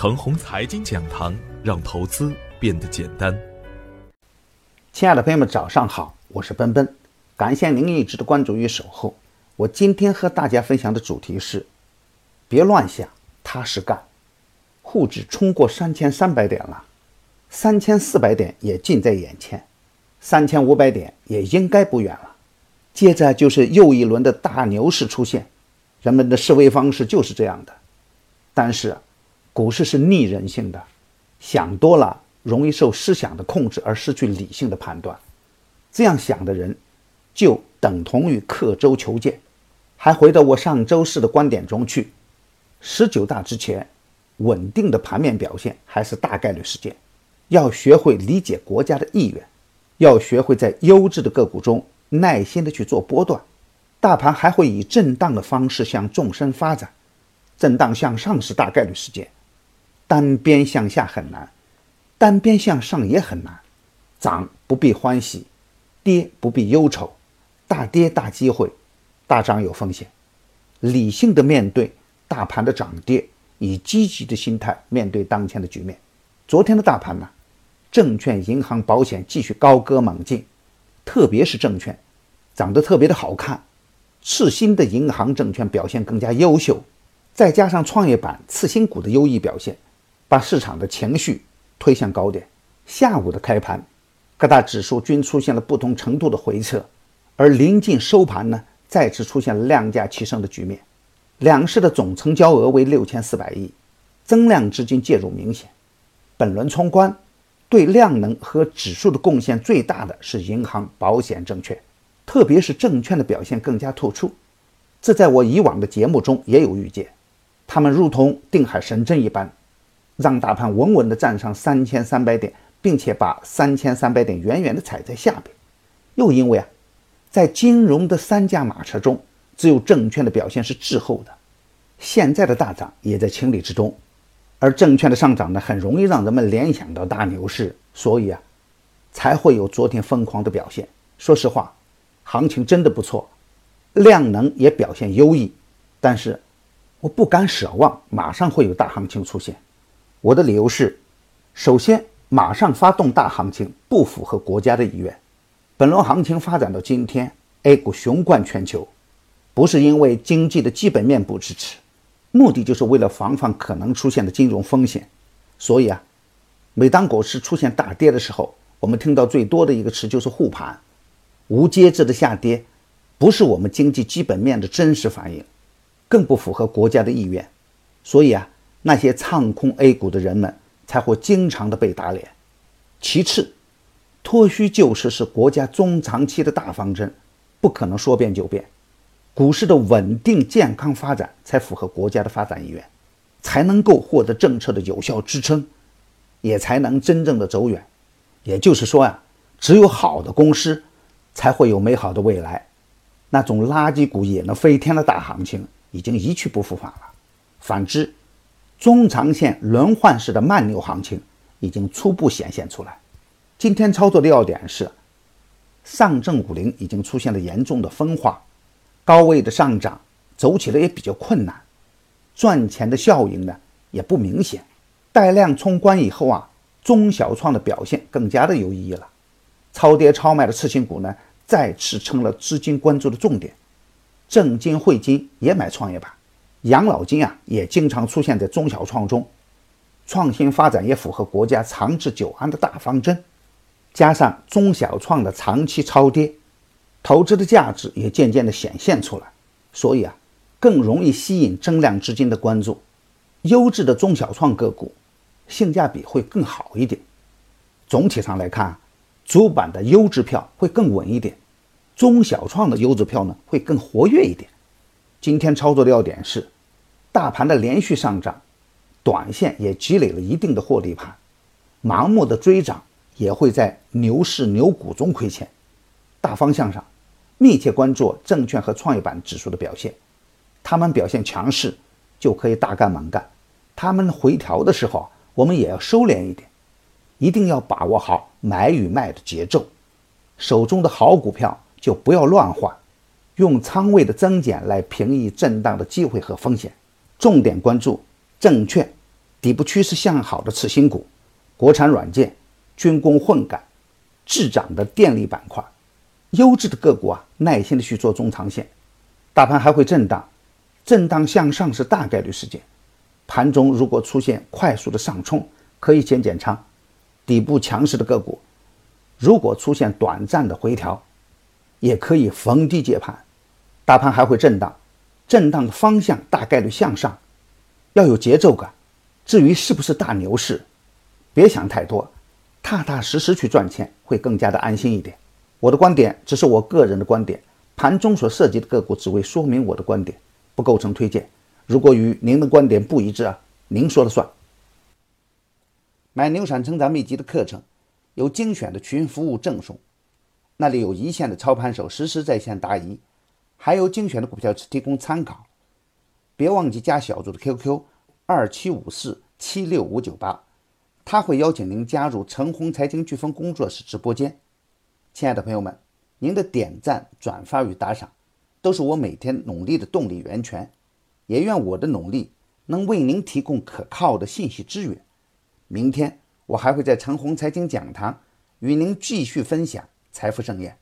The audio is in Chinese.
腾宏财经讲堂，让投资变得简单。亲爱的朋友们，早上好，我是奔奔，感谢您一直的关注与守候。我今天和大家分享的主题是：别乱想，踏实干。沪指冲过三千三百点了，三千四百点也近在眼前，三千五百点也应该不远了。接着就是又一轮的大牛市出现，人们的思维方式就是这样的。但是，股市是逆人性的，想多了容易受思想的控制而失去理性的判断。这样想的人，就等同于刻舟求剑。还回到我上周四的观点中去，十九大之前。稳定的盘面表现还是大概率事件，要学会理解国家的意愿，要学会在优质的个股中耐心的去做波段。大盘还会以震荡的方式向纵深发展，震荡向上是大概率事件，单边向下很难，单边向上也很难。涨不必欢喜，跌不必忧愁，大跌大机会，大涨有风险。理性的面对大盘的涨跌。以积极的心态面对当前的局面。昨天的大盘呢，证券、银行、保险继续高歌猛进，特别是证券涨得特别的好看，次新的银行、证券表现更加优秀，再加上创业板次新股的优异表现，把市场的情绪推向高点。下午的开盘，各大指数均出现了不同程度的回撤，而临近收盘呢，再次出现了量价齐升的局面。两市的总成交额为六千四百亿，增量资金介入明显。本轮冲关，对量能和指数的贡献最大的是银行、保险、证券，特别是证券的表现更加突出。这在我以往的节目中也有预见，他们如同定海神针一般，让大盘稳稳地站上三千三百点，并且把三千三百点远远地踩在下边。又因为啊，在金融的三驾马车中。只有证券的表现是滞后的，现在的大涨也在情理之中，而证券的上涨呢，很容易让人们联想到大牛市，所以啊，才会有昨天疯狂的表现。说实话，行情真的不错，量能也表现优异，但是我不敢奢望马上会有大行情出现。我的理由是，首先，马上发动大行情不符合国家的意愿。本轮行情发展到今天，A 股雄冠全球。不是因为经济的基本面不支持，目的就是为了防范可能出现的金融风险。所以啊，每当股市出现大跌的时候，我们听到最多的一个词就是护盘。无节制的下跌，不是我们经济基本面的真实反应，更不符合国家的意愿。所以啊，那些唱空 A 股的人们才会经常的被打脸。其次，脱虚救市是国家中长期的大方针，不可能说变就变。股市的稳定健康发展才符合国家的发展意愿，才能够获得政策的有效支撑，也才能真正的走远。也就是说呀，只有好的公司才会有美好的未来。那种垃圾股也能飞天的大行情已经一去不复返了。反之，中长线轮换式的慢牛行情已经初步显现出来。今天操作的要点是，上证五零已经出现了严重的分化。高位的上涨走起来也比较困难，赚钱的效应呢也不明显。带量冲关以后啊，中小创的表现更加的有意义了。超跌超卖的次新股呢，再次成了资金关注的重点。证金汇金也买创业板，养老金啊也经常出现在中小创中。创新发展也符合国家长治久安的大方针，加上中小创的长期超跌。投资的价值也渐渐的显现出来，所以啊，更容易吸引增量资金的关注。优质的中小创个股，性价比会更好一点。总体上来看，主板的优质票会更稳一点，中小创的优质票呢会更活跃一点。今天操作的要点是，大盘的连续上涨，短线也积累了一定的获利盘，盲目的追涨也会在牛市牛股中亏钱。大方向上，密切关注证券和创业板指数的表现，他们表现强势就可以大干猛干，他们回调的时候，我们也要收敛一点，一定要把握好买与卖的节奏，手中的好股票就不要乱换，用仓位的增减来平抑震荡的机会和风险，重点关注证券、底部趋势向好的次新股、国产软件、军工混改、滞涨的电力板块，优质的个股啊，耐心的去做中长线。大盘还会震荡，震荡向上是大概率事件。盘中如果出现快速的上冲，可以减减仓。底部强势的个股，如果出现短暂的回调，也可以逢低接盘。大盘还会震荡，震荡的方向大概率向上，要有节奏感。至于是不是大牛市，别想太多，踏踏实实去赚钱会更加的安心一点。我的观点只是我个人的观点，盘中所涉及的个股只为说明我的观点，不构成推荐。如果与您的观点不一致啊，您说了算。买牛产成长秘籍的课程，有精选的群服务赠送，那里有一线的操盘手实时在线答疑，还有精选的股票只提供参考。别忘记加小组的 QQ。二七五四七六五九八，他会邀请您加入陈红财经飓风工作室直播间。亲爱的朋友们，您的点赞、转发与打赏，都是我每天努力的动力源泉。也愿我的努力能为您提供可靠的信息资源。明天我还会在陈红财经讲堂与您继续分享财富盛宴。